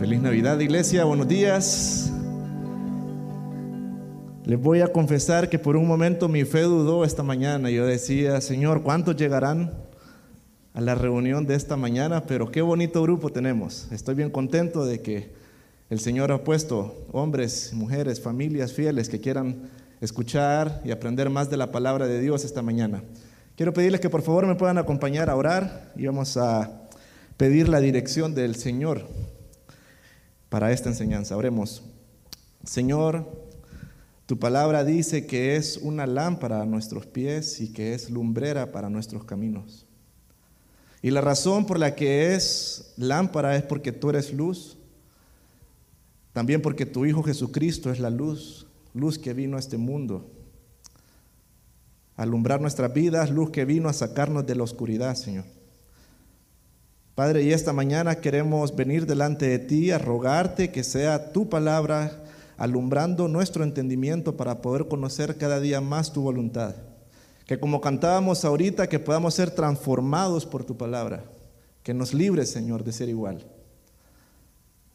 Feliz Navidad, iglesia, buenos días. Les voy a confesar que por un momento mi fe dudó esta mañana. Yo decía, Señor, ¿cuántos llegarán a la reunión de esta mañana? Pero qué bonito grupo tenemos. Estoy bien contento de que el Señor ha puesto hombres, mujeres, familias fieles que quieran escuchar y aprender más de la palabra de Dios esta mañana. Quiero pedirles que por favor me puedan acompañar a orar y vamos a pedir la dirección del Señor para esta enseñanza. Oremos. Señor, tu palabra dice que es una lámpara a nuestros pies y que es lumbrera para nuestros caminos. Y la razón por la que es lámpara es porque tú eres luz, también porque tu Hijo Jesucristo es la luz, luz que vino a este mundo, a alumbrar nuestras vidas, luz que vino a sacarnos de la oscuridad, Señor. Padre, y esta mañana queremos venir delante de ti a rogarte que sea tu palabra alumbrando nuestro entendimiento para poder conocer cada día más tu voluntad. Que como cantábamos ahorita, que podamos ser transformados por tu palabra. Que nos libres, Señor, de ser igual.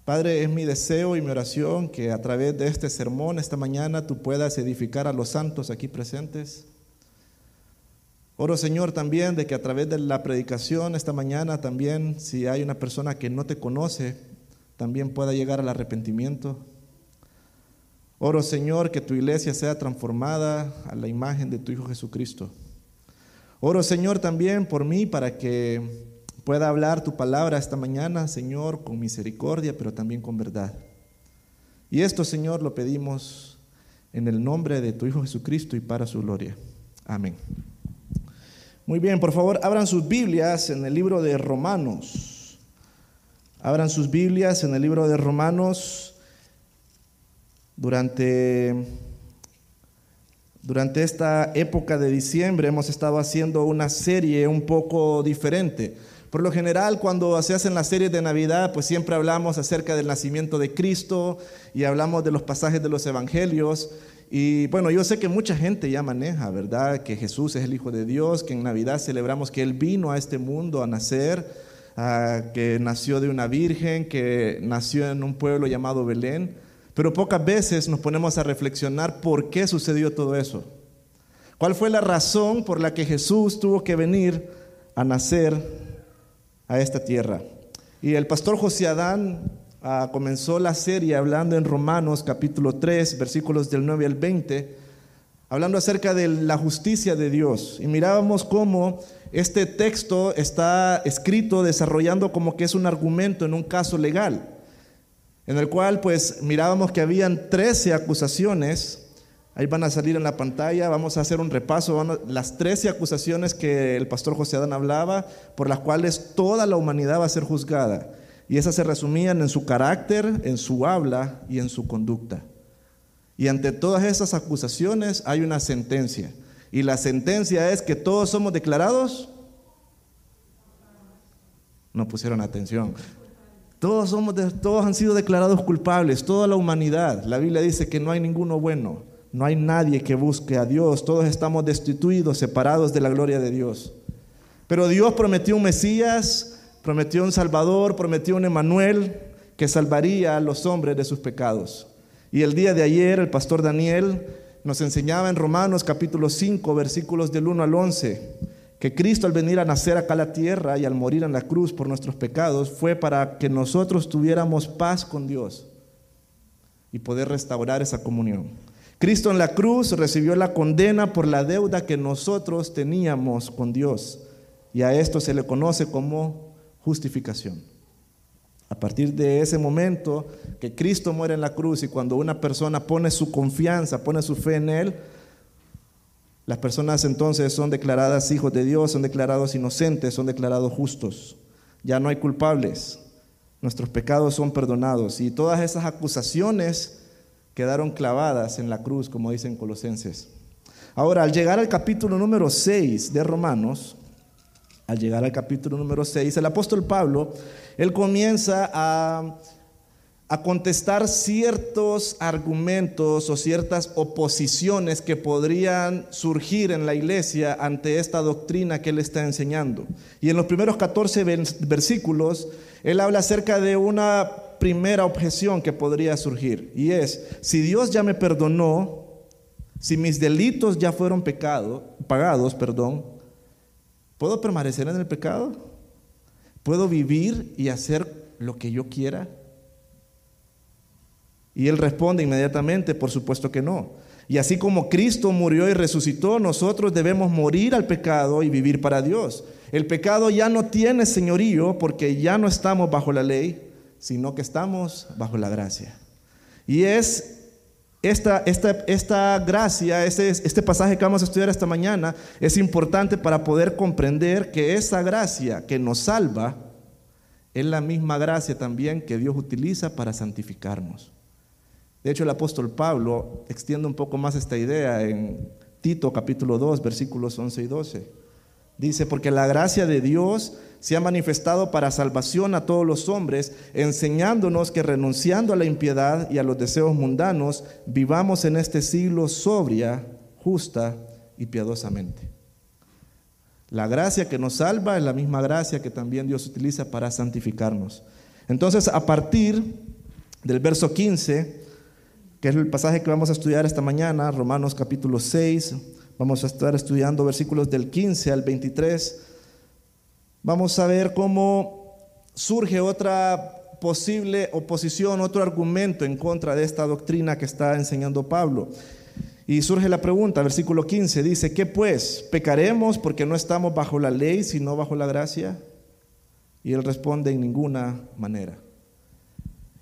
Padre, es mi deseo y mi oración que a través de este sermón esta mañana tú puedas edificar a los santos aquí presentes Oro, Señor, también de que a través de la predicación esta mañana también, si hay una persona que no te conoce, también pueda llegar al arrepentimiento. Oro, Señor, que tu iglesia sea transformada a la imagen de tu Hijo Jesucristo. Oro, Señor, también por mí para que pueda hablar tu palabra esta mañana, Señor, con misericordia, pero también con verdad. Y esto, Señor, lo pedimos en el nombre de tu Hijo Jesucristo y para su gloria. Amén. Muy bien, por favor, abran sus Biblias en el libro de Romanos. Abran sus Biblias en el libro de Romanos. Durante, durante esta época de diciembre hemos estado haciendo una serie un poco diferente. Por lo general, cuando se hacen las series de Navidad, pues siempre hablamos acerca del nacimiento de Cristo y hablamos de los pasajes de los evangelios. Y bueno, yo sé que mucha gente ya maneja, ¿verdad? Que Jesús es el Hijo de Dios, que en Navidad celebramos que Él vino a este mundo a nacer, que nació de una virgen, que nació en un pueblo llamado Belén. Pero pocas veces nos ponemos a reflexionar por qué sucedió todo eso. ¿Cuál fue la razón por la que Jesús tuvo que venir a nacer a esta tierra? Y el pastor José Adán Ah, comenzó la serie hablando en Romanos capítulo 3, versículos del 9 al 20, hablando acerca de la justicia de Dios. Y mirábamos cómo este texto está escrito desarrollando como que es un argumento en un caso legal, en el cual pues mirábamos que habían 13 acusaciones. Ahí van a salir en la pantalla, vamos a hacer un repaso, las 13 acusaciones que el pastor José Adán hablaba, por las cuales toda la humanidad va a ser juzgada. Y esas se resumían en su carácter, en su habla y en su conducta. Y ante todas esas acusaciones hay una sentencia. Y la sentencia es que todos somos declarados. No pusieron atención. Todos, somos todos han sido declarados culpables, toda la humanidad. La Biblia dice que no hay ninguno bueno, no hay nadie que busque a Dios, todos estamos destituidos, separados de la gloria de Dios. Pero Dios prometió un Mesías Prometió un Salvador, prometió un Emanuel que salvaría a los hombres de sus pecados. Y el día de ayer el pastor Daniel nos enseñaba en Romanos capítulo 5, versículos del 1 al 11, que Cristo al venir a nacer acá a la tierra y al morir en la cruz por nuestros pecados fue para que nosotros tuviéramos paz con Dios y poder restaurar esa comunión. Cristo en la cruz recibió la condena por la deuda que nosotros teníamos con Dios y a esto se le conoce como justificación. A partir de ese momento que Cristo muere en la cruz y cuando una persona pone su confianza, pone su fe en Él, las personas entonces son declaradas hijos de Dios, son declarados inocentes, son declarados justos. Ya no hay culpables. Nuestros pecados son perdonados. Y todas esas acusaciones quedaron clavadas en la cruz, como dicen Colosenses. Ahora, al llegar al capítulo número 6 de Romanos, al llegar al capítulo número 6, el apóstol Pablo, él comienza a, a, contestar ciertos argumentos o ciertas oposiciones que podrían surgir en la iglesia ante esta doctrina que él está enseñando. Y en los primeros 14 versículos, él habla acerca de una primera objeción que podría surgir y es, si Dios ya me perdonó, si mis delitos ya fueron pecado, pagados, perdón, ¿puedo permanecer en el pecado? ¿Puedo vivir y hacer lo que yo quiera? Y él responde inmediatamente, por supuesto que no. Y así como Cristo murió y resucitó, nosotros debemos morir al pecado y vivir para Dios. El pecado ya no tiene señorío porque ya no estamos bajo la ley, sino que estamos bajo la gracia. Y es esta, esta, esta gracia, este, este pasaje que vamos a estudiar esta mañana, es importante para poder comprender que esa gracia que nos salva es la misma gracia también que Dios utiliza para santificarnos. De hecho, el apóstol Pablo extiende un poco más esta idea en Tito capítulo 2, versículos 11 y 12. Dice, porque la gracia de Dios se ha manifestado para salvación a todos los hombres, enseñándonos que renunciando a la impiedad y a los deseos mundanos, vivamos en este siglo sobria, justa y piadosamente. La gracia que nos salva es la misma gracia que también Dios utiliza para santificarnos. Entonces, a partir del verso 15, que es el pasaje que vamos a estudiar esta mañana, Romanos capítulo 6. Vamos a estar estudiando versículos del 15 al 23. Vamos a ver cómo surge otra posible oposición, otro argumento en contra de esta doctrina que está enseñando Pablo. Y surge la pregunta, versículo 15, dice, ¿qué pues? ¿Pecaremos porque no estamos bajo la ley, sino bajo la gracia? Y él responde en ninguna manera.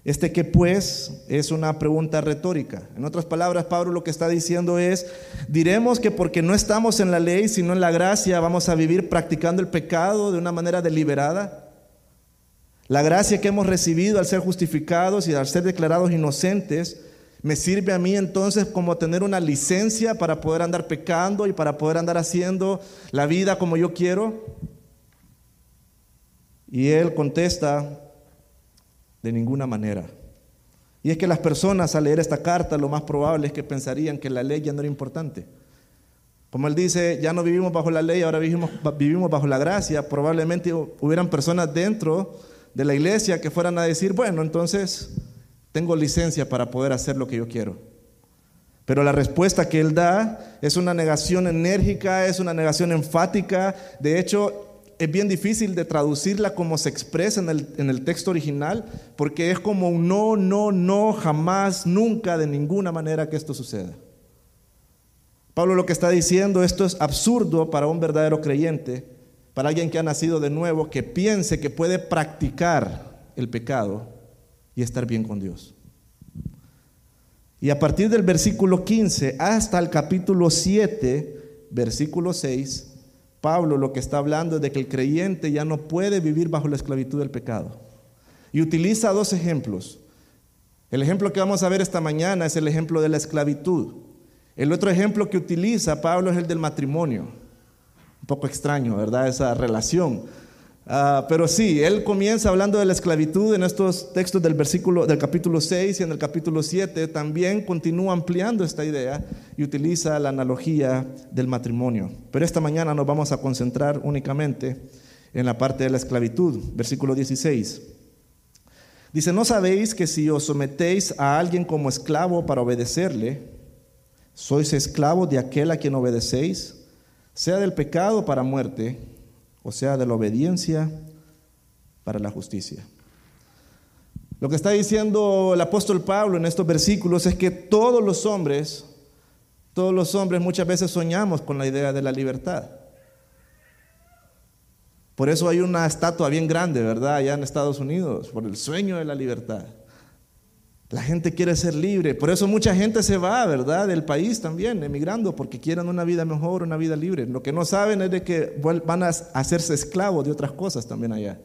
Este que pues es una pregunta retórica. En otras palabras, Pablo lo que está diciendo es, diremos que porque no estamos en la ley, sino en la gracia, vamos a vivir practicando el pecado de una manera deliberada. La gracia que hemos recibido al ser justificados y al ser declarados inocentes, me sirve a mí entonces como tener una licencia para poder andar pecando y para poder andar haciendo la vida como yo quiero. Y él contesta, de ninguna manera. Y es que las personas al leer esta carta lo más probable es que pensarían que la ley ya no era importante. Como él dice, ya no vivimos bajo la ley, ahora vivimos, vivimos bajo la gracia. Probablemente hubieran personas dentro de la iglesia que fueran a decir, bueno, entonces tengo licencia para poder hacer lo que yo quiero. Pero la respuesta que él da es una negación enérgica, es una negación enfática. De hecho, es bien difícil de traducirla como se expresa en el, en el, texto original, porque es como un no, no, no, jamás, nunca, de ninguna manera que esto suceda. Pablo lo que está diciendo, esto es absurdo para un verdadero creyente, para alguien que ha nacido de nuevo, que piense que puede practicar el pecado y estar bien con Dios. Y a partir del versículo 15 hasta el capítulo 7, versículo 6, Pablo lo que está hablando es de que el creyente ya no puede vivir bajo la esclavitud del pecado. Y utiliza dos ejemplos. El ejemplo que vamos a ver esta mañana es el ejemplo de la esclavitud. El otro ejemplo que utiliza Pablo es el del matrimonio. Un poco extraño, ¿verdad? Esa relación. Ah, pero sí, él comienza hablando de la esclavitud en estos textos del versículo del capítulo 6 y en el capítulo 7 también continúa ampliando esta idea y utiliza la analogía del matrimonio. Pero esta mañana nos vamos a concentrar únicamente en la parte de la esclavitud, versículo 16. Dice, "¿No sabéis que si os sometéis a alguien como esclavo para obedecerle, sois esclavos de aquel a quien obedecéis, sea del pecado para muerte?" O sea, de la obediencia para la justicia. Lo que está diciendo el apóstol Pablo en estos versículos es que todos los hombres, todos los hombres muchas veces soñamos con la idea de la libertad. Por eso hay una estatua bien grande, ¿verdad? Allá en Estados Unidos, por el sueño de la libertad. La gente quiere ser libre. Por eso mucha gente se va, ¿verdad? Del país también, emigrando, porque quieren una vida mejor, una vida libre. Lo que no saben es de que van a hacerse esclavos de otras cosas también allá.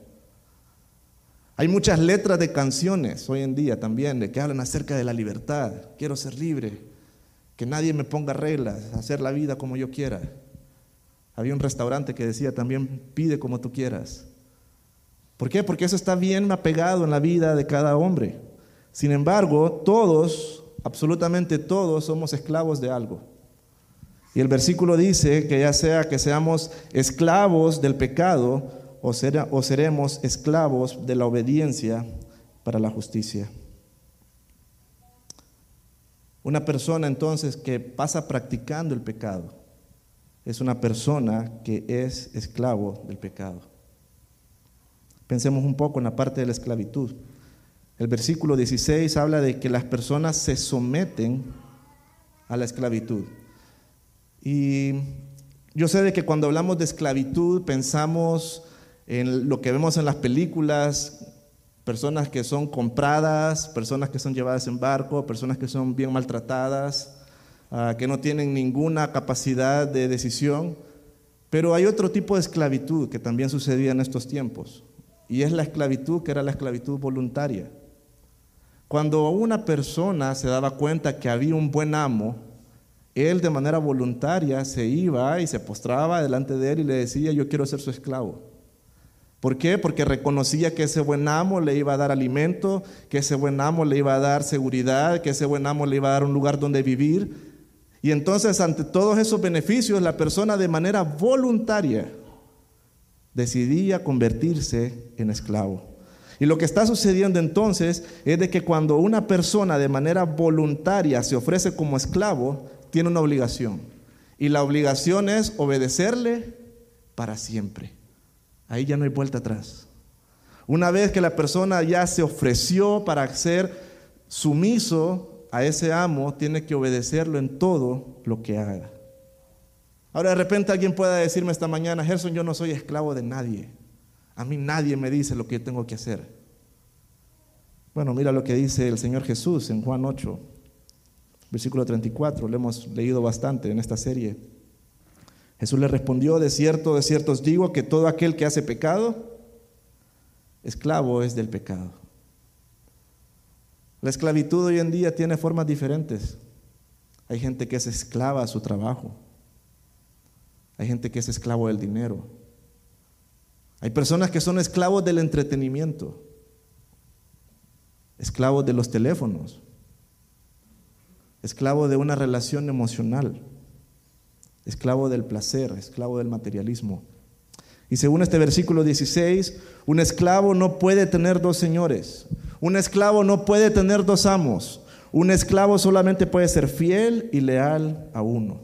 Hay muchas letras de canciones hoy en día también de que hablan acerca de la libertad. Quiero ser libre, que nadie me ponga reglas, hacer la vida como yo quiera. Había un restaurante que decía también pide como tú quieras. ¿Por qué? Porque eso está bien apegado en la vida de cada hombre. Sin embargo, todos, absolutamente todos, somos esclavos de algo. Y el versículo dice que ya sea que seamos esclavos del pecado o, seremos esclavos de la obediencia para la justicia. Una persona entonces que pasa practicando el pecado es una persona que es esclavo del pecado. Pensemos un poco en la parte de la esclavitud. El versículo 16 habla de que las personas se someten a la esclavitud. Y yo sé de que cuando hablamos de esclavitud pensamos en lo que vemos en las películas, personas que son compradas, personas que son llevadas en barco, personas que son bien maltratadas, ah, que no tienen ninguna capacidad de decisión. Pero hay otro tipo de esclavitud que también sucedía en estos tiempos, y es la esclavitud que era la esclavitud voluntaria. Cuando una persona se daba cuenta que había un buen amo, él de manera voluntaria se iba y se postraba delante de él y le decía, yo quiero ser su esclavo. ¿Por qué? Porque reconocía que ese buen amo le iba a dar alimento, que ese buen amo le iba a dar seguridad, que ese buen amo le iba a dar un lugar donde vivir. Y entonces ante todos esos beneficios la persona de manera voluntaria decidía convertirse en esclavo. Y lo que está sucediendo entonces es de que cuando una persona de manera voluntaria se ofrece como esclavo, tiene una obligación. Y la obligación es obedecerle para siempre. Ahí ya no hay vuelta atrás. Una vez que la persona ya se ofreció para ser sumiso a ese amo, tiene que obedecerlo en todo lo que haga. Ahora de repente alguien pueda decirme esta mañana, Gerson, yo no soy esclavo de nadie. A mí nadie me dice lo que yo tengo que hacer. Bueno, mira lo que dice el Señor Jesús en Juan 8, versículo 34. Lo hemos leído bastante en esta serie. Jesús le respondió, de cierto, de cierto os digo que todo aquel que hace pecado, esclavo es del pecado. La esclavitud hoy en día tiene formas diferentes. Hay gente que es esclava a su trabajo. Hay gente que es esclavo del dinero. Hay personas que son esclavos del entretenimiento, esclavos de los teléfonos, esclavos de una relación emocional, esclavo del placer, esclavo del materialismo. Y según este versículo 16, un esclavo no puede tener dos señores, un esclavo no puede tener dos amos, un esclavo solamente puede ser fiel y leal a uno.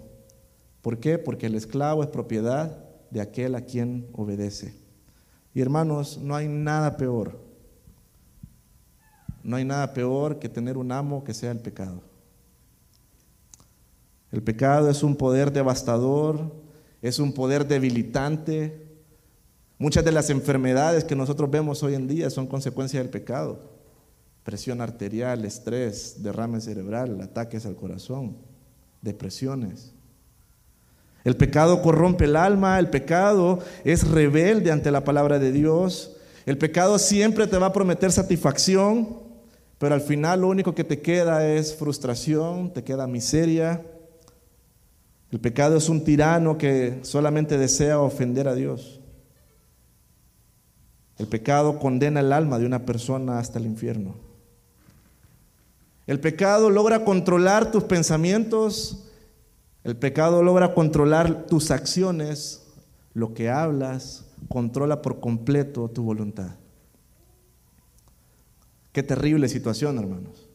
¿Por qué? Porque el esclavo es propiedad de aquel a quien obedece. Y hermanos, no hay nada peor. No hay nada peor que tener un amo que sea el pecado. El pecado es un poder devastador, es un poder debilitante. Muchas de las enfermedades que nosotros vemos hoy en día son consecuencia del pecado. Presión arterial, estrés, derrame cerebral, ataques al corazón, depresiones. El pecado corrompe el alma, el pecado es rebelde ante la palabra de Dios. El pecado siempre te va a prometer satisfacción, pero al final lo único que te queda es frustración, te queda miseria. El pecado es un tirano que solamente desea ofender a Dios. El pecado condena el alma de una persona hasta el infierno. El pecado logra controlar tus pensamientos, el pecado logra controlar tus acciones, lo que hablas, controla por completo tu voluntad. Qué terrible situación, hermanos.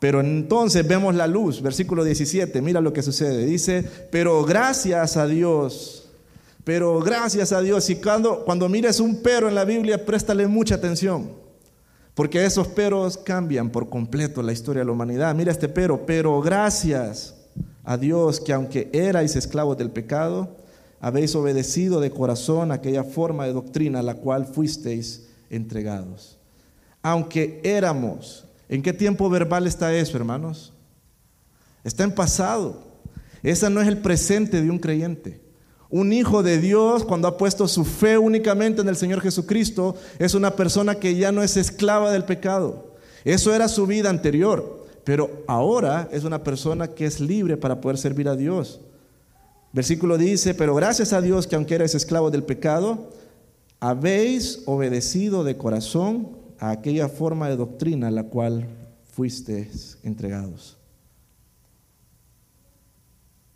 Pero entonces vemos la luz, versículo 17, mira lo que sucede. Dice, pero gracias a Dios, pero gracias a Dios. Y cuando, cuando mires un pero en la Biblia, préstale mucha atención, porque esos peros cambian por completo la historia de la humanidad. Mira este pero, pero gracias a Dios que aunque erais esclavos del pecado, habéis obedecido de corazón aquella forma de doctrina a la cual fuisteis entregados. Aunque éramos, ¿en qué tiempo verbal está eso, hermanos? Está en pasado. Ese no es el presente de un creyente. Un hijo de Dios, cuando ha puesto su fe únicamente en el Señor Jesucristo, es una persona que ya no es esclava del pecado. Eso era su vida anterior. Pero ahora es una persona que es libre para poder servir a Dios. Versículo dice, pero gracias a Dios que aunque eres esclavo del pecado, habéis obedecido de corazón a aquella forma de doctrina a la cual fuisteis entregados.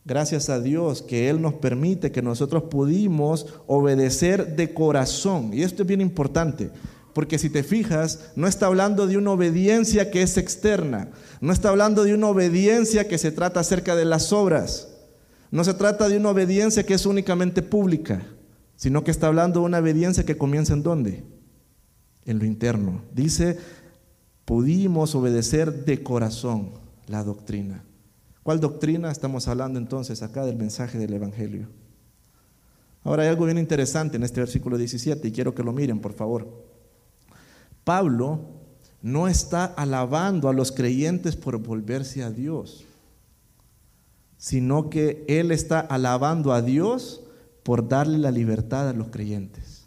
Gracias a Dios que Él nos permite que nosotros pudimos obedecer de corazón. Y esto es bien importante, porque si te fijas, no está hablando de una obediencia que es externa, no está hablando de una obediencia que se trata acerca de las obras, no se trata de una obediencia que es únicamente pública, sino que está hablando de una obediencia que comienza en dónde? En lo interno. Dice, pudimos obedecer de corazón la doctrina. ¿Cuál doctrina estamos hablando entonces acá del mensaje del Evangelio? Ahora hay algo bien interesante en este versículo 17 y quiero que lo miren, por favor. Pablo no está alabando a los creyentes por volverse a Dios, sino que él está alabando a Dios por darle la libertad a los creyentes.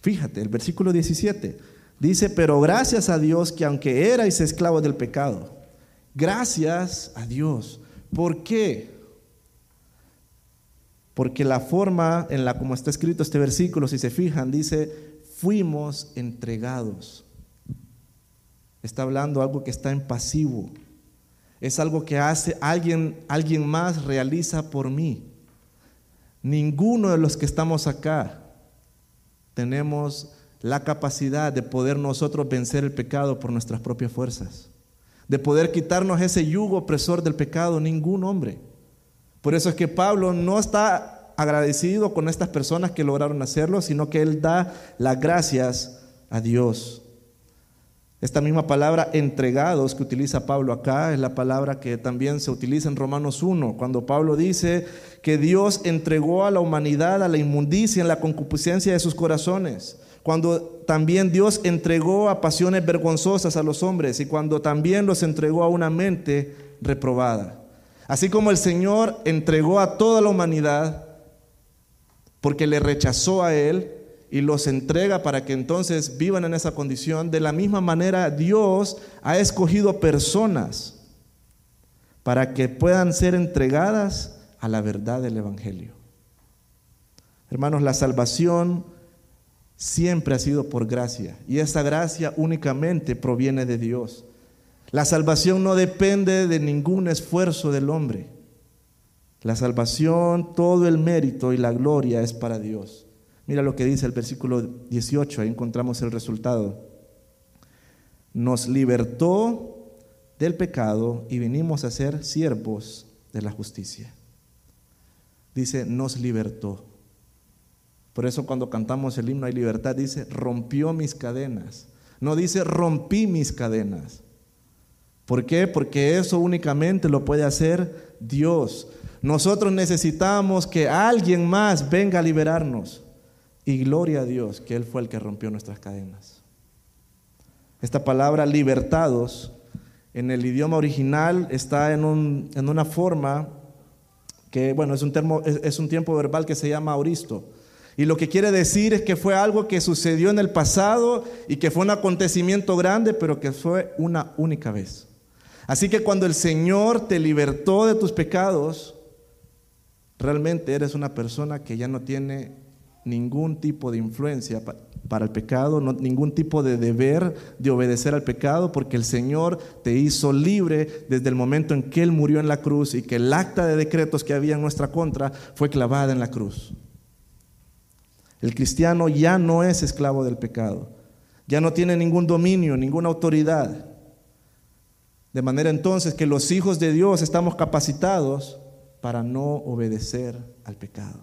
Fíjate, el versículo 17 dice, pero gracias a Dios que aunque erais esclavos del pecado, gracias a Dios. ¿Por qué? Porque la forma en la como está escrito este versículo, si se fijan, dice, fuimos entregados. Está hablando algo que está en pasivo. Es algo que hace alguien, alguien más realiza por mí. Ninguno de los que estamos acá tenemos la capacidad de poder nosotros vencer el pecado por nuestras propias fuerzas, de poder quitarnos ese yugo opresor del pecado, ningún hombre. Por eso es que Pablo no está agradecido con estas personas que lograron hacerlo, sino que él da las gracias a Dios. Esta misma palabra entregados que utiliza Pablo acá es la palabra que también se utiliza en Romanos 1, cuando Pablo dice que Dios entregó a la humanidad a la inmundicia en la concupiscencia de sus corazones, cuando también Dios entregó a pasiones vergonzosas a los hombres y cuando también los entregó a una mente reprobada. Así como el Señor entregó a toda la humanidad porque le rechazó a Él y los entrega para que entonces vivan en esa condición, de la misma manera Dios ha escogido personas para que puedan ser entregadas a la verdad del Evangelio. Hermanos, la salvación siempre ha sido por gracia y esa gracia únicamente proviene de Dios. La salvación no depende de ningún esfuerzo del hombre. La salvación, todo el mérito y la gloria es para Dios. Mira lo que dice el versículo 18, ahí encontramos el resultado. Nos libertó del pecado y vinimos a ser siervos de la justicia. Dice, nos libertó. Por eso cuando cantamos el himno hay libertad, dice, rompió mis cadenas. No dice, rompí mis cadenas. ¿Por qué? Porque eso únicamente lo puede hacer Dios. Nosotros necesitamos que alguien más venga a liberarnos. Y gloria a Dios que Él fue el que rompió nuestras cadenas. Esta palabra libertados en el idioma original está en, una forma que, bueno, es un, termo, es un tiempo verbal que se llama auristo. Y lo que quiere decir es que fue algo que sucedió en el pasado y que fue un acontecimiento grande, pero que fue una única vez. Así que cuando el Señor te libertó de tus pecados, realmente eres una persona que ya no tiene ningún tipo de influencia para el pecado, ningún tipo de deber de obedecer al pecado, porque el Señor te hizo libre desde el momento en que Él murió en la cruz y que el acta de decretos que había en nuestra contra fue clavada en la cruz. El cristiano ya no es esclavo del pecado, ya no tiene ningún dominio, ninguna autoridad. De manera entonces que los hijos de Dios estamos capacitados para no obedecer al pecado.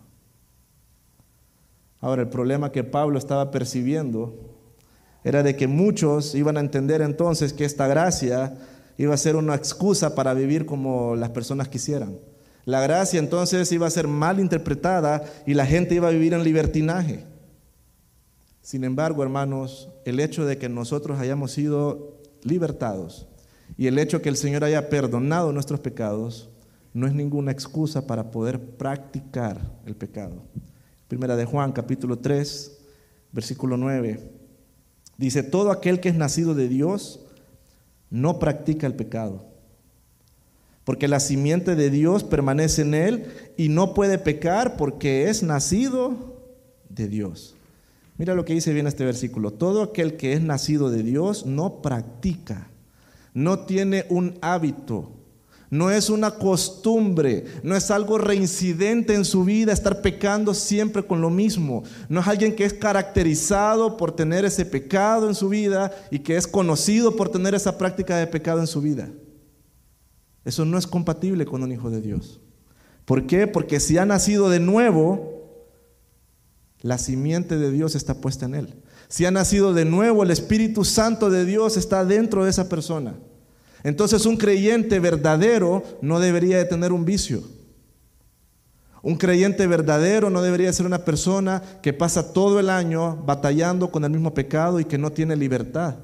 Ahora, el problema que Pablo estaba percibiendo era de que muchos iban a entender entonces que esta gracia iba a ser una excusa para vivir como las personas quisieran. La gracia entonces iba a ser mal interpretada y la gente iba a vivir en libertinaje. Sin embargo, hermanos, el hecho de que nosotros hayamos sido libertados y el hecho que el Señor haya perdonado nuestros pecados no es ninguna excusa para poder practicar el pecado. Primera de Juan, capítulo 3, versículo 9. Dice, todo aquel que es nacido de Dios no practica el pecado, porque la simiente de Dios permanece en él y no puede pecar porque es nacido de Dios. Mira lo que dice bien este versículo. Todo aquel que es nacido de Dios no practica no tiene un hábito, No es una costumbre, no es algo reincidente en su vida estar pecando siempre con lo mismo. No es alguien que es caracterizado por tener ese pecado en su vida y que es conocido por tener esa práctica de pecado en su vida. Eso no es compatible con un hijo de Dios. ¿Por qué? Porque si ha nacido de nuevo, la simiente de Dios está puesta en él. Si ha nacido de nuevo, el Espíritu Santo de Dios está dentro de esa persona. Entonces un creyente verdadero no debería de tener un vicio. Un creyente verdadero no debería ser una persona que pasa todo el año batallando con el mismo pecado y que no tiene libertad.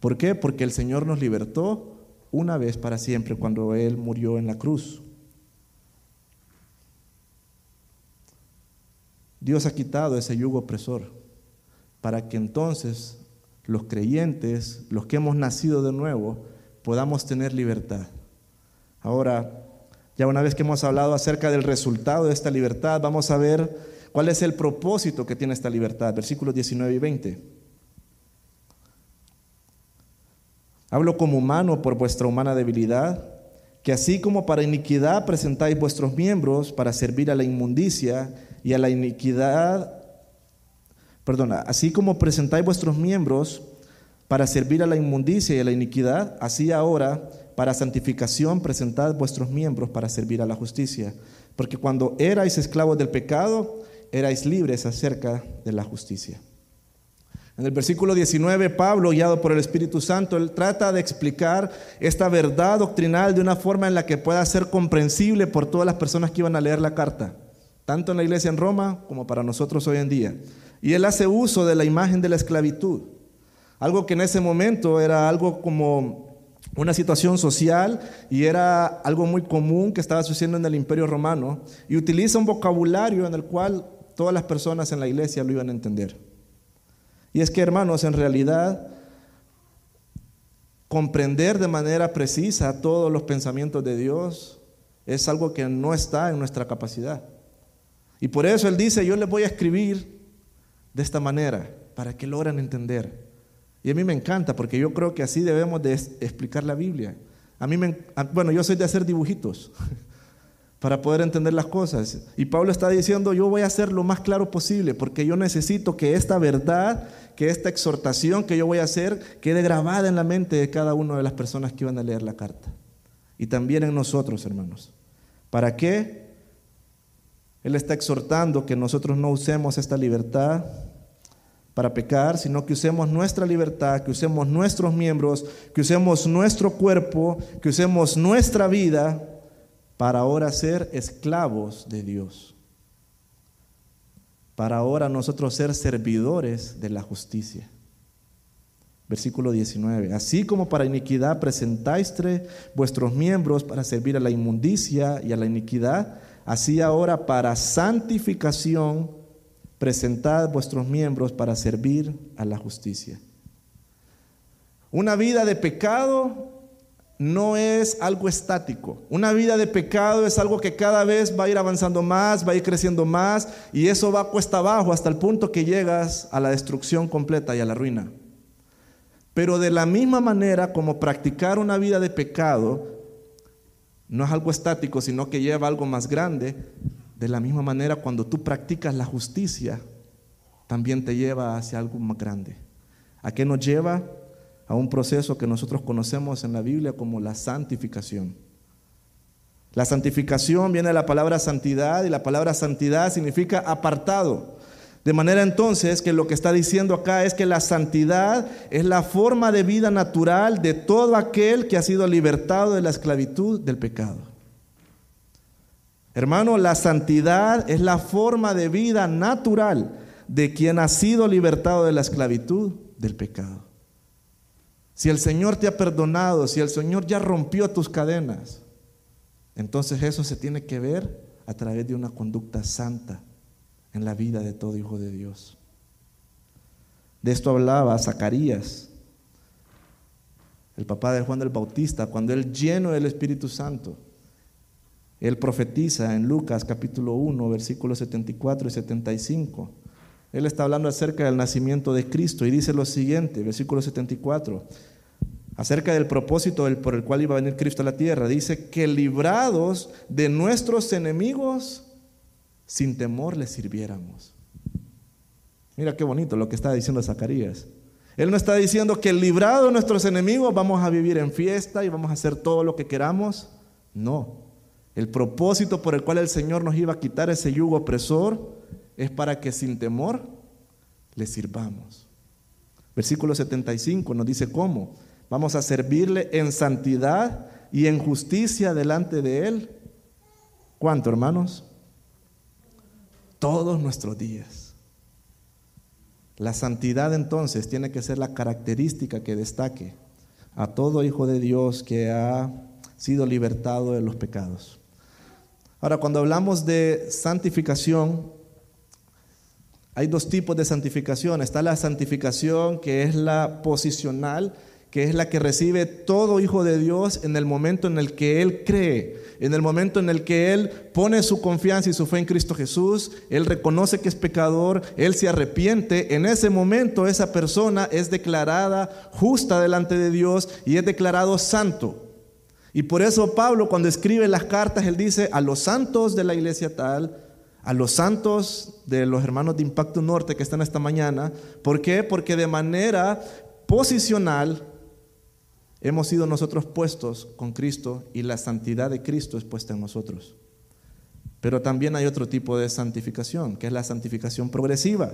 ¿Por qué? Porque el Señor nos libertó una vez para siempre cuando Él murió en la cruz. Dios ha quitado ese yugo opresor para que entonces los creyentes, los que hemos nacido de nuevo, podamos tener libertad. Ahora, ya una vez que hemos hablado acerca del resultado de esta libertad, vamos a ver cuál es el propósito que tiene esta libertad. Versículos 19 y 20. Hablo como humano por vuestra humana debilidad, que así como para iniquidad presentáis vuestros miembros para servir a la inmundicia y a la iniquidad, perdona, así como presentáis vuestros miembros para servir a la inmundicia y a la iniquidad, así ahora para santificación presentad vuestros miembros para servir a la justicia. Porque cuando erais esclavos del pecado, erais libres acerca de la justicia. En el versículo 19, Pablo, guiado por el Espíritu Santo, trata de explicar esta verdad doctrinal de una forma en la que pueda ser comprensible por todas las personas que iban a leer la carta, tanto en la iglesia en Roma como para nosotros hoy en día. Y él hace uso de la imagen de la esclavitud. Algo que en ese momento era algo como una situación social y era algo muy común que estaba sucediendo en el imperio romano y utiliza un vocabulario en el cual todas las personas en la iglesia lo iban a entender. Y es que, hermanos, en realidad, comprender de manera precisa todos los pensamientos de Dios es algo que no está en nuestra capacidad. Y por eso Él dice, yo les voy a escribir de esta manera, para que logren entender. Y a mí me encanta porque yo creo que así debemos de explicar la Biblia. A mí me, bueno, yo soy de hacer dibujitos para poder entender las cosas. Y Pablo está diciendo, yo voy a hacer lo más claro posible porque yo necesito que esta verdad, que esta exhortación que yo voy a hacer quede grabada en la mente de cada una de las personas que van a leer la carta. Y también en nosotros, hermanos. ¿Para qué? Él está exhortando que nosotros no usemos esta libertad para pecar, sino que usemos nuestra libertad, que usemos nuestros miembros, que usemos nuestro cuerpo, que usemos nuestra vida para ahora ser esclavos de Dios. Para ahora nosotros ser servidores de la justicia. Versículo 19. Así como para iniquidad presentáis vuestros miembros para servir a la inmundicia y a la iniquidad, así ahora para santificación presentad vuestros miembros para servir a la justicia. Una vida de pecado no es algo estático. Una vida de pecado es algo que cada vez va a ir avanzando más, va a ir creciendo más y eso va cuesta abajo hasta el punto que llegas a la destrucción completa y a la ruina. Pero de la misma manera como practicar una vida de pecado no es algo estático, sino que lleva algo más grande, de la misma manera, cuando tú practicas la justicia, también te lleva hacia algo más grande. ¿A qué nos lleva? A un proceso que nosotros conocemos en la Biblia como la santificación. La santificación viene de la palabra santidad y la palabra santidad significa apartado. De manera entonces que lo que está diciendo acá es que la santidad es la forma de vida natural de todo aquel que ha sido libertado de la esclavitud del pecado. Hermano, la santidad es la forma de vida natural de quien ha sido libertado de la esclavitud del pecado. Si el Señor te ha perdonado, si el Señor ya rompió tus cadenas, entonces eso se tiene que ver a través de una conducta santa en la vida de todo hijo de Dios. De esto hablaba Zacarías, el papá de Juan del Bautista, cuando él lleno del Espíritu Santo él profetiza en Lucas capítulo 1, versículos 74 y 75. Él está hablando acerca del nacimiento de Cristo y dice lo siguiente, versículo 74. acerca del propósito por el cual iba a venir Cristo a la tierra. Dice que librados de nuestros enemigos, sin temor les sirviéramos. Mira qué bonito lo que está diciendo Zacarías. Él no está diciendo que librados de nuestros enemigos vamos a vivir en fiesta y vamos a hacer todo lo que queramos. No. El propósito por el cual el Señor nos iba a quitar ese yugo opresor es para que sin temor le sirvamos. Versículo 75 nos dice cómo. Vamos a servirle en santidad y en justicia delante de Él. ¿Cuánto, hermanos? Todos nuestros días. La santidad entonces tiene que ser la característica que destaque a todo hijo de Dios que ha sido libertado de los pecados. Ahora, cuando hablamos de santificación, hay dos tipos de santificación. Está la santificación que es la posicional, que es la que recibe todo hijo de Dios en el momento en el que Él cree, en el momento en el que Él pone su confianza y su fe en Cristo Jesús, Él reconoce que es pecador, Él se arrepiente, en ese momento esa persona es declarada justa delante de Dios y es declarado santo. Y por eso Pablo cuando escribe las cartas, él dice a los santos de la iglesia tal, a los santos de los hermanos de Impacto Norte que están esta mañana. ¿Por qué? Porque de manera posicional hemos sido nosotros puestos con Cristo y la santidad de Cristo es puesta en nosotros. Pero también hay otro tipo de santificación, que es la santificación progresiva.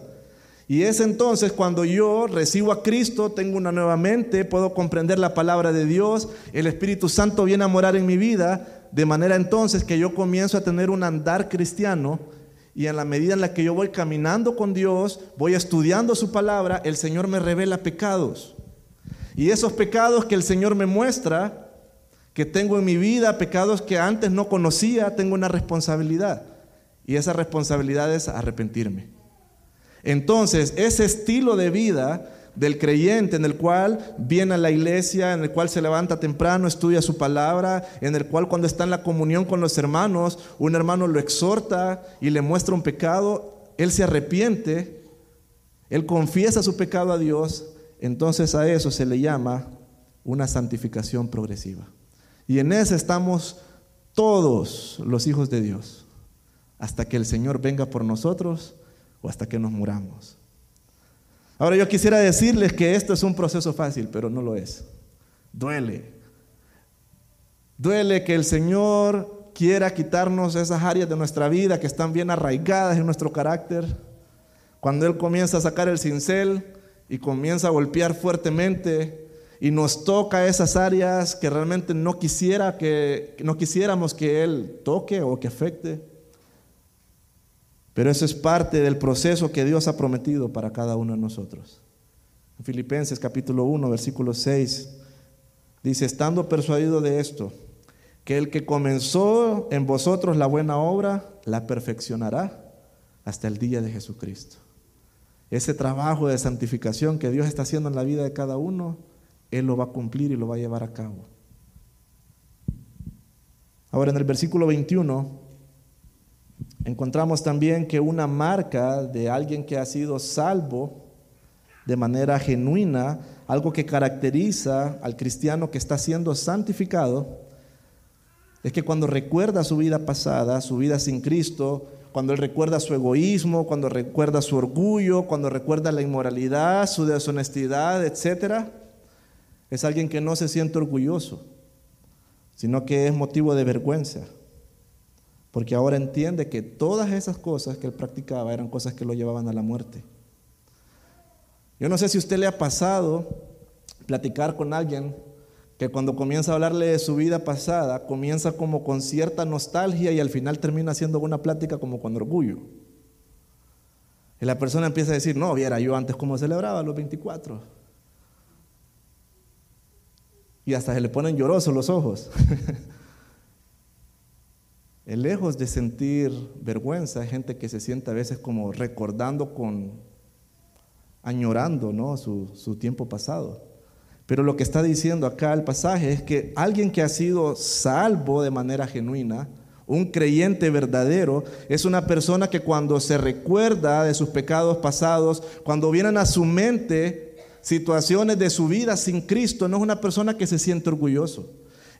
Y es entonces cuando yo recibo a Cristo, tengo una nueva mente, puedo comprender la palabra de Dios, el Espíritu Santo viene a morar en mi vida, de manera entonces que yo comienzo a tener un andar cristiano y en la medida en la que yo voy caminando con Dios, voy estudiando su palabra, el Señor me revela pecados. Y esos pecados que el Señor me muestra, que tengo en mi vida, pecados que antes no conocía, tengo una responsabilidad. Y esa responsabilidad es arrepentirme. Entonces, ese estilo de vida del creyente en el cual viene a la iglesia, en el cual se levanta temprano, estudia su palabra, en el cual cuando está en la comunión con los hermanos, un hermano lo exhorta y le muestra un pecado, él se arrepiente, él confiesa su pecado a Dios entonces a eso se le llama una santificación progresiva. Y en esa estamos todos los hijos de Dios, hasta que el Señor venga por nosotros o hasta que nos muramos. Ahora yo quisiera decirles que esto es un proceso fácil, pero no lo es. Duele. Duele que el Señor quiera quitarnos esas áreas de nuestra vida que están bien arraigadas en nuestro carácter. Cuando Él comienza a sacar el cincel, y comienza a golpear fuertemente y nos toca esas áreas que realmente no, quisiera que, no quisiéramos que Él toque o que afecte. Pero eso es parte del proceso que Dios ha prometido para cada uno de nosotros. En Filipenses capítulo 1, versículo 6, dice, estando persuadido de esto, que el que comenzó en vosotros la buena obra, la perfeccionará hasta el día de Jesucristo. Ese trabajo de santificación que Dios está haciendo en la vida de cada uno, Él lo va a cumplir y lo va a llevar a cabo. Ahora en el versículo 21 encontramos también que una marca de alguien que ha sido salvo de manera genuina, algo que caracteriza al cristiano que está siendo santificado, es que cuando recuerda su vida pasada, su vida sin Cristo, cuando él recuerda su egoísmo, cuando recuerda su orgullo, cuando recuerda la inmoralidad, su deshonestidad, etc., es alguien que no se siente orgulloso, sino que es motivo de vergüenza, porque ahora entiende que todas esas cosas que él practicaba eran cosas que lo llevaban a la muerte. Yo no sé si a usted le ha pasado platicar con alguien que cuando comienza a hablarle de su vida pasada, comienza como con cierta nostalgia y al final termina siendo una plática como con orgullo. Y la persona empieza a decir, no, viera yo antes cómo celebraba los 24. Y hasta se le ponen llorosos los ojos. lejos de sentir vergüenza, hay gente que se siente a veces como recordando con, añorando ¿no? su, su tiempo pasado. Pero lo que está diciendo acá el pasaje es que alguien que ha sido salvo de manera genuina, un creyente verdadero, es una persona que cuando se recuerda de sus pecados pasados, cuando vienen a su mente situaciones de su vida sin Cristo, no es una persona que se siente orgulloso.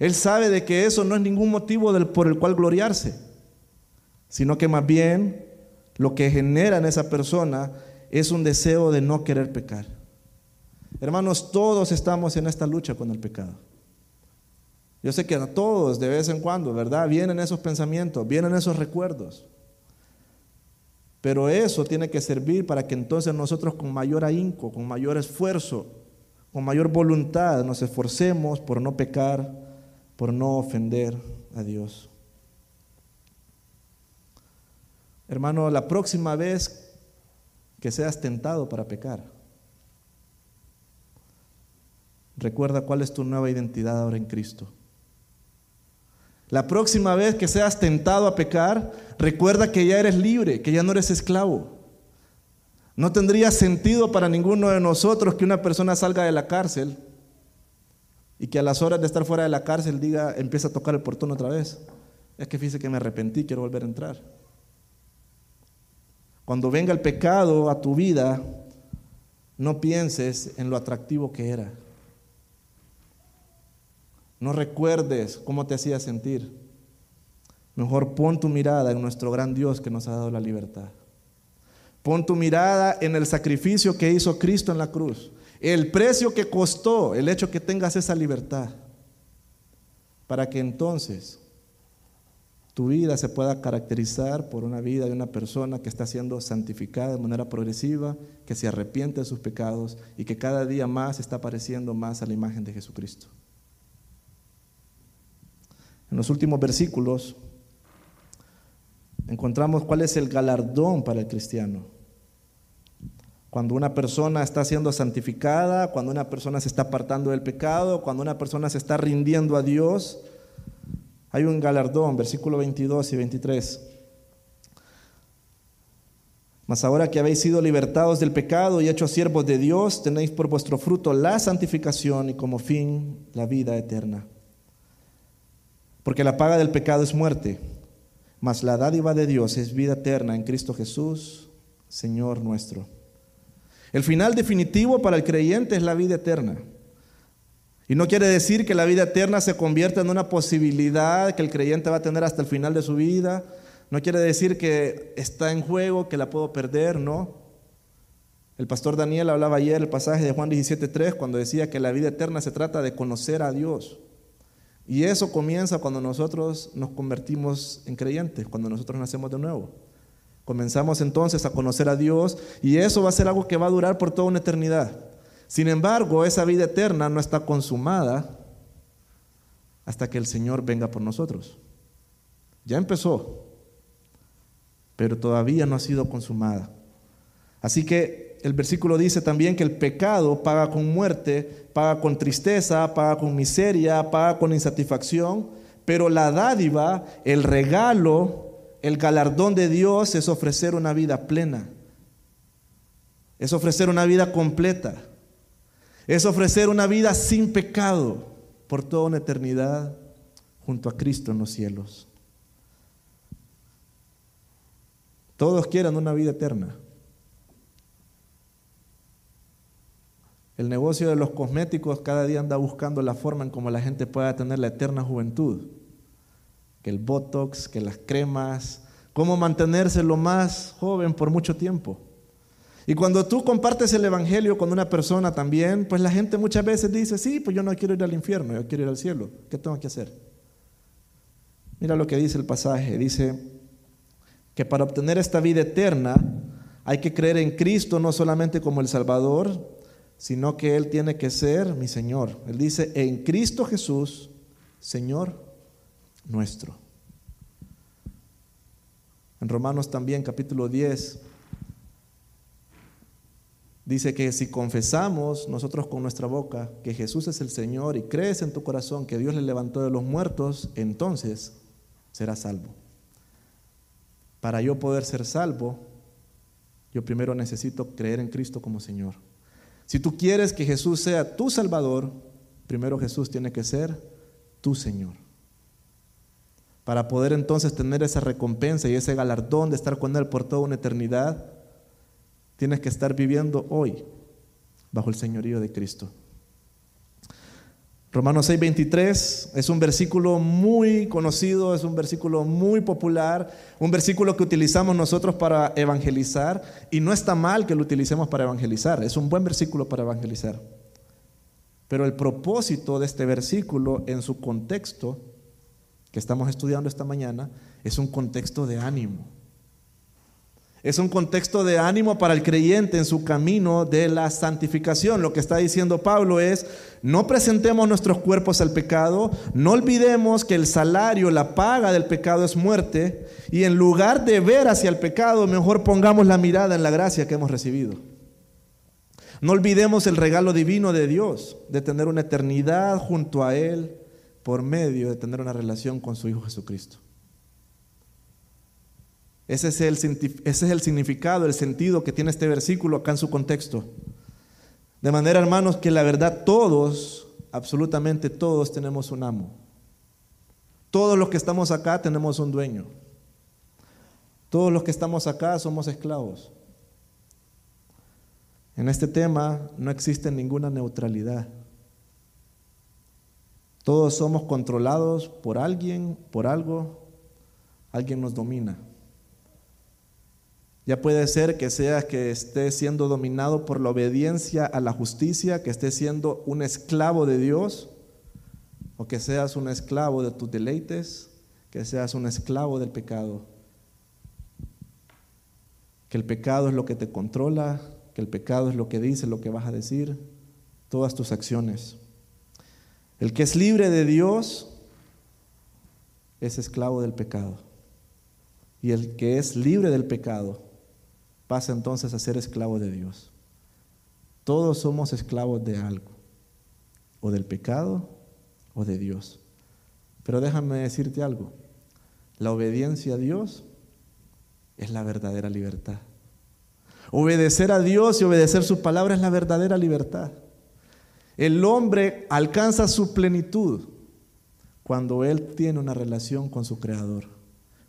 Él sabe de que eso no es ningún motivo por el cual gloriarse, sino que más bien lo que genera en esa persona es un deseo de no querer pecar. Hermanos, todos estamos en esta lucha con el pecado. Yo sé que a todos de vez en cuando, ¿verdad? Vienen esos pensamientos, vienen esos recuerdos. Pero eso tiene que servir para que entonces nosotros con mayor ahínco, con mayor esfuerzo, con mayor voluntad nos esforcemos por no pecar, por no ofender a Dios. Hermano, la próxima vez que seas tentado para pecar, recuerda cuál es tu nueva identidad ahora en Cristo. La próxima vez que seas tentado a pecar, recuerda que ya eres libre, que ya no eres esclavo. No tendría sentido para ninguno de nosotros que una persona salga de la cárcel y que a las horas de estar fuera de la cárcel diga, empieza a tocar el portón otra vez. Es que fíjese que me arrepentí, quiero volver a entrar. Cuando venga el pecado a tu vida, no pienses en lo atractivo que era. No recuerdes cómo te hacía sentir. Mejor pon tu mirada en nuestro gran Dios que nos ha dado la libertad. Pon tu mirada en el sacrificio que hizo Cristo en la cruz. El precio que costó el hecho que tengas esa libertad. Para que entonces tu vida se pueda caracterizar por una vida de una persona que está siendo santificada de manera progresiva, que se arrepiente de sus pecados y que cada día más está pareciendo más a la imagen de Jesucristo. En los últimos versículos encontramos cuál es el galardón para el cristiano. Cuando una persona está siendo santificada, cuando una persona se está apartando del pecado, cuando una persona se está rindiendo a Dios, hay un galardón, versículo 22 y 23. Mas ahora que habéis sido libertados del pecado y hechos siervos de Dios, tenéis por vuestro fruto la santificación y como fin la vida eterna. Porque la paga del pecado es muerte, mas la dádiva de Dios es vida eterna en Cristo Jesús, Señor nuestro. El final definitivo para el creyente es la vida eterna. Y no quiere decir que la vida eterna se convierta en una posibilidad que el creyente va a tener hasta el final de su vida. No quiere decir que está en juego, que la puedo perder, no. El pastor Daniel hablaba ayer el pasaje de Juan 17.3 cuando decía que la vida eterna se trata de conocer a Dios. Y eso comienza cuando nosotros nos convertimos en creyentes, cuando nosotros nacemos de nuevo. Comenzamos entonces a conocer a Dios y eso va a ser algo que va a durar por toda una eternidad. Sin embargo, esa vida eterna no está consumada hasta que el Señor venga por nosotros. Ya empezó, pero todavía no ha sido consumada. Así que el versículo dice también que el pecado paga con muerte, paga con tristeza, paga con miseria, paga con insatisfacción, pero la dádiva, el regalo, el galardón de Dios es ofrecer una vida plena, es ofrecer una vida completa, es ofrecer una vida sin pecado por toda una eternidad junto a Cristo en los cielos. Todos quieren una vida eterna. El negocio de los cosméticos cada día anda buscando la forma en cómo la gente pueda tener la eterna juventud. Que el botox, que las cremas, cómo mantenerse lo más joven por mucho tiempo. Y cuando tú compartes el Evangelio con una persona también, pues la gente muchas veces dice, sí, pues yo no quiero ir al infierno, yo quiero ir al cielo. ¿Qué tengo que hacer? Mira lo que dice el pasaje. Dice que para obtener esta vida eterna hay que creer en Cristo no solamente como el Salvador, sino que Él tiene que ser mi Señor. Él dice, en Cristo Jesús, Señor nuestro. En Romanos también, capítulo 10, dice que si confesamos nosotros con nuestra boca que Jesús es el Señor y crees en tu corazón que Dios le levantó de los muertos, entonces serás salvo. Para yo poder ser salvo, yo primero necesito creer en Cristo como Señor. Si tú quieres que Jesús sea tu Salvador, primero Jesús tiene que ser tu Señor. Para poder entonces tener esa recompensa y ese galardón de estar con Él por toda una eternidad, tienes que estar viviendo hoy bajo el señorío de Cristo. Romanos 6:23 es un versículo muy conocido, es un versículo muy popular, un versículo que utilizamos nosotros para evangelizar y no está mal que lo utilicemos para evangelizar, es un buen versículo para evangelizar. Pero el propósito de este versículo en su contexto que estamos estudiando esta mañana es un contexto de ánimo. Es un contexto de ánimo para el creyente en su camino de la santificación. Lo que está diciendo Pablo es, no presentemos nuestros cuerpos al pecado, no olvidemos que el salario, la paga del pecado es muerte, y en lugar de ver hacia el pecado, mejor pongamos la mirada en la gracia que hemos recibido. No olvidemos el regalo divino de Dios, de tener una eternidad junto a Él por medio de tener una relación con su Hijo Jesucristo. Ese es, el, ese es el significado, el sentido que tiene este versículo acá en su contexto. De manera, hermanos, que la verdad todos, absolutamente todos tenemos un amo. Todos los que estamos acá tenemos un dueño. Todos los que estamos acá somos esclavos. En este tema no existe ninguna neutralidad. Todos somos controlados por alguien, por algo. Alguien nos domina. Ya puede ser que sea que esté siendo dominado por la obediencia a la justicia, que esté siendo un esclavo de Dios, o que seas un esclavo de tus deleites, que seas un esclavo del pecado. Que el pecado es lo que te controla, que el pecado es lo que dice, lo que vas a decir, todas tus acciones. El que es libre de Dios es esclavo del pecado. Y el que es libre del pecado pasa entonces a ser esclavo de Dios. Todos somos esclavos de algo, o del pecado o de Dios. Pero déjame decirte algo, la obediencia a Dios es la verdadera libertad. Obedecer a Dios y obedecer su palabra es la verdadera libertad. El hombre alcanza su plenitud cuando él tiene una relación con su Creador,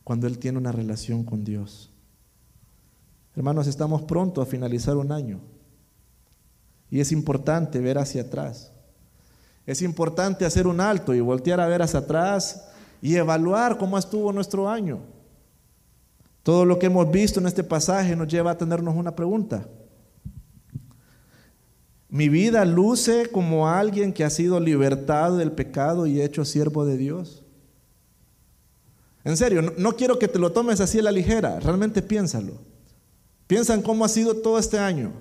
cuando él tiene una relación con Dios. Hermanos, estamos pronto a finalizar un año y es importante ver hacia atrás. Es importante hacer un alto y voltear a ver hacia atrás y evaluar cómo estuvo nuestro año. Todo lo que hemos visto en este pasaje nos lleva a tenernos una pregunta. Mi vida luce como alguien que ha sido libertado del pecado y hecho siervo de Dios. En serio, no, quiero que te lo tomes así a la ligera, realmente piénsalo. Piensa en cómo ha sido todo este año.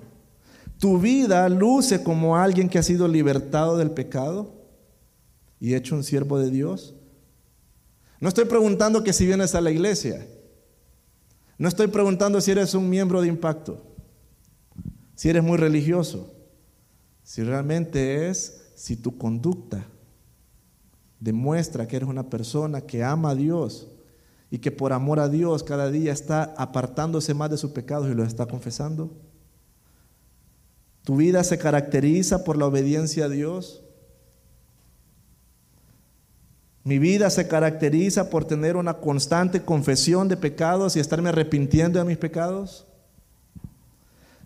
Tu vida luce como alguien que ha sido libertado del pecado y hecho un siervo de Dios. No estoy preguntando que si vienes a la iglesia. No estoy preguntando si eres un miembro de impacto. Si eres muy religioso. Si realmente es si tu conducta demuestra que eres una persona que ama a Dios y que por amor a Dios cada día está apartándose más de sus pecados y los está confesando? ¿Tu vida se caracteriza por la obediencia a Dios? Mi vida se caracteriza por tener una constante confesión de pecados y estarme arrepintiendo de mis pecados.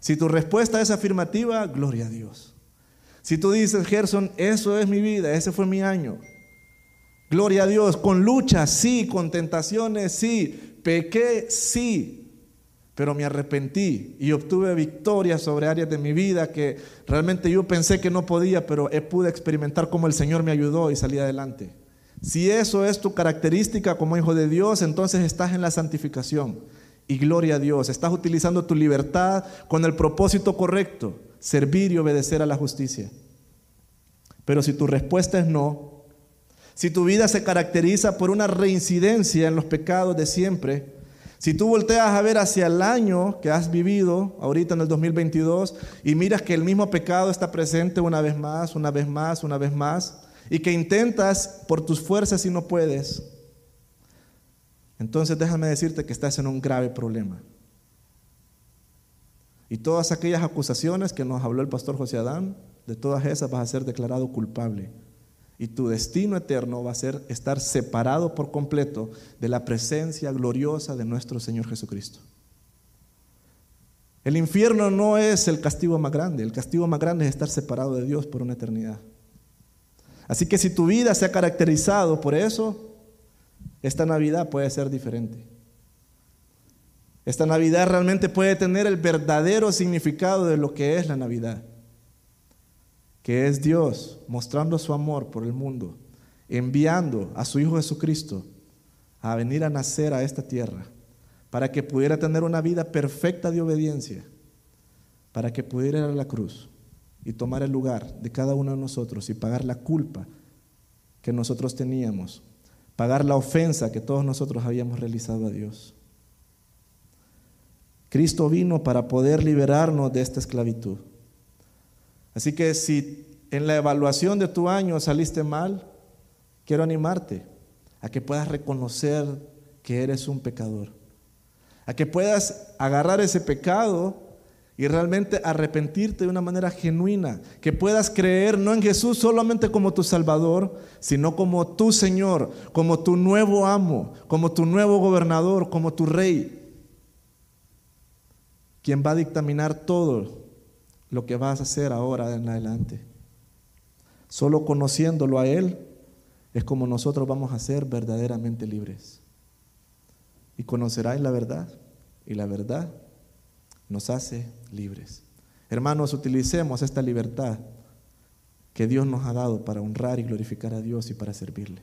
Si tu respuesta es afirmativa, gloria a Dios. Si tú dices, Gerson, eso es mi vida, ese fue mi año, Gloria a Dios, con luchas, sí, con tentaciones, sí, pequé, sí, pero me arrepentí y obtuve victoria sobre áreas de mi vida que realmente yo pensé que no podía, pero pude experimentar cómo el Señor me ayudó y salí adelante. Si eso es tu característica como hijo de Dios, entonces estás en la santificación. Y gloria a Dios, estás utilizando tu libertad con el propósito correcto, servir y obedecer a la justicia. Pero si tu respuesta es no, si tu vida se caracteriza por una reincidencia en los pecados de siempre, si tú volteas a ver hacia el año que has vivido, ahorita en el 2022, y miras que el mismo pecado está presente una vez más, una vez más, una vez más, y que intentas por tus fuerzas y no puedes, entonces déjame decirte que estás en un grave problema. Y todas aquellas acusaciones que nos habló el pastor José Adán, de todas esas vas a ser declarado culpable. Y tu destino eterno va a ser estar separado por completo de la presencia gloriosa de nuestro Señor Jesucristo. El infierno no es el castigo más grande, el castigo más grande es estar separado de Dios por una eternidad. Así que si tu vida se ha caracterizado por eso, esta Navidad puede ser diferente. Esta Navidad realmente puede tener el verdadero significado de lo que es la Navidad, que es Dios mostrando su amor por el mundo, enviando a su Hijo Jesucristo a venir a nacer a esta tierra, para que pudiera tener una vida perfecta de obediencia, para que pudiera ir a la cruz y tomar el lugar de cada uno de nosotros y pagar la culpa que nosotros teníamos, pagar la ofensa que todos nosotros habíamos realizado a Dios. Cristo vino para poder liberarnos de esta esclavitud. Así que si en la evaluación de tu año saliste mal, quiero animarte a que puedas reconocer que eres un pecador, a que puedas agarrar ese pecado y realmente arrepentirte de una manera genuina, que puedas creer no en Jesús solamente como tu Salvador, sino como tu Señor, como tu nuevo amo, como tu nuevo gobernador, como tu rey, quien va a dictaminar todo lo que vas a hacer ahora en adelante. Solo conociéndolo a Él es como nosotros vamos a ser verdaderamente libres. Y conocerás la verdad, y la verdad nos hace libres. Hermanos, utilicemos esta libertad que Dios nos ha dado para honrar y glorificar a Dios y para servirle.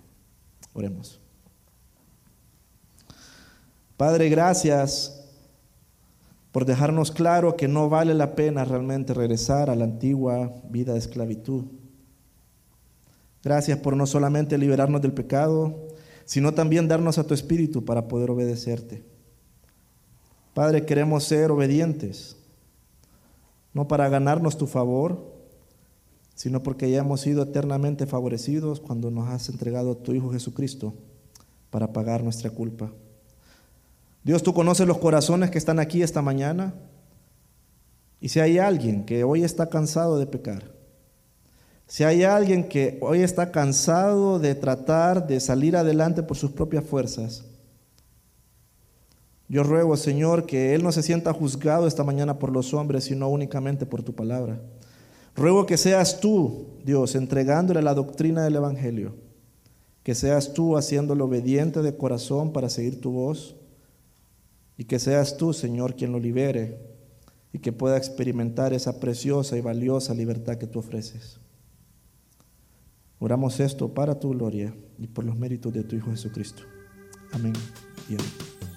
Oremos. Padre, gracias por dejarnos claro que no vale la pena realmente regresar a la antigua vida de esclavitud. Gracias por no solamente liberarnos del pecado, sino también darnos a tu espíritu para poder obedecerte. Padre, queremos ser obedientes, no para ganarnos tu favor, sino porque ya hemos sido eternamente favorecidos cuando nos has entregado a tu Hijo Jesucristo para pagar nuestra culpa. Dios, tú conoces los corazones que están aquí esta mañana. Y si hay alguien que hoy está cansado de pecar, si hay alguien que hoy está cansado de tratar de salir adelante por sus propias fuerzas, yo ruego, Señor, que Él no se sienta juzgado esta mañana por los hombres, sino únicamente por tu palabra. Ruego que seas tú, Dios, entregándole la doctrina del Evangelio, que seas tú haciéndolo obediente de corazón para seguir tu voz, y que seas tú, Señor, quien lo libere y que pueda experimentar esa preciosa y valiosa libertad que tú ofreces. Oramos esto para tu gloria y por los méritos de tu Hijo Jesucristo. Amén y amén.